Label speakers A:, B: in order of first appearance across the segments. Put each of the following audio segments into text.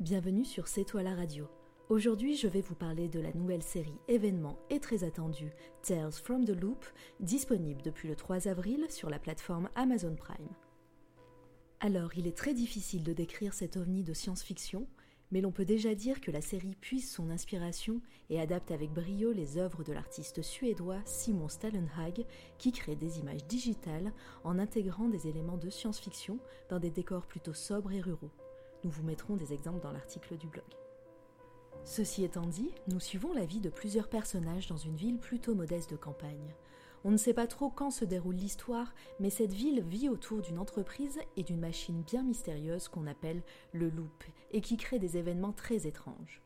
A: Bienvenue sur C'est toi la radio. Aujourd'hui, je vais vous parler de la nouvelle série événement et très attendue Tales from the Loop, disponible depuis le 3 avril sur la plateforme Amazon Prime. Alors, il est très difficile de décrire cet ovni de science-fiction, mais l'on peut déjà dire que la série puise son inspiration et adapte avec brio les œuvres de l'artiste suédois Simon Stallenhag, qui crée des images digitales en intégrant des éléments de science-fiction dans des décors plutôt sobres et ruraux. Nous vous mettrons des exemples dans l'article du blog. Ceci étant dit, nous suivons la vie de plusieurs personnages dans une ville plutôt modeste de campagne. On ne sait pas trop quand se déroule l'histoire, mais cette ville vit autour d'une entreprise et d'une machine bien mystérieuse qu'on appelle le loop, et qui crée des événements très étranges.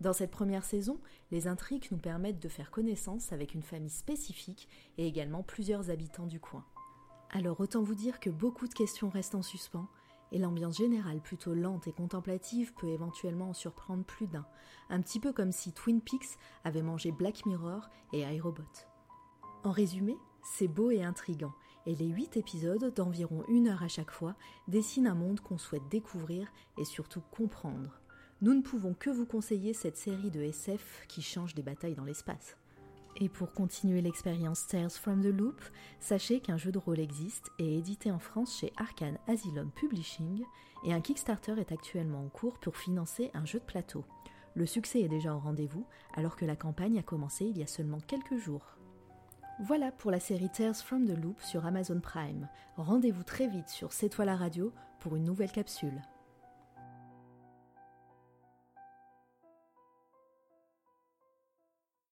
A: Dans cette première saison, les intrigues nous permettent de faire connaissance avec une famille spécifique et également plusieurs habitants du coin. Alors autant vous dire que beaucoup de questions restent en suspens, et l'ambiance générale plutôt lente et contemplative peut éventuellement en surprendre plus d'un, un petit peu comme si Twin Peaks avait mangé Black Mirror et iRobot. En résumé, c'est beau et intrigant, et les huit épisodes d'environ une heure à chaque fois dessinent un monde qu'on souhaite découvrir et surtout comprendre. Nous ne pouvons que vous conseiller cette série de SF qui change des batailles dans l'espace. Et pour continuer l'expérience Tales from the Loop, sachez qu'un jeu de rôle existe et est édité en France chez Arkane Asylum Publishing et un Kickstarter est actuellement en cours pour financer un jeu de plateau. Le succès est déjà au rendez-vous alors que la campagne a commencé il y a seulement quelques jours. Voilà pour la série Tales from the Loop sur Amazon Prime. Rendez-vous très vite sur C'est toi la radio pour une nouvelle capsule.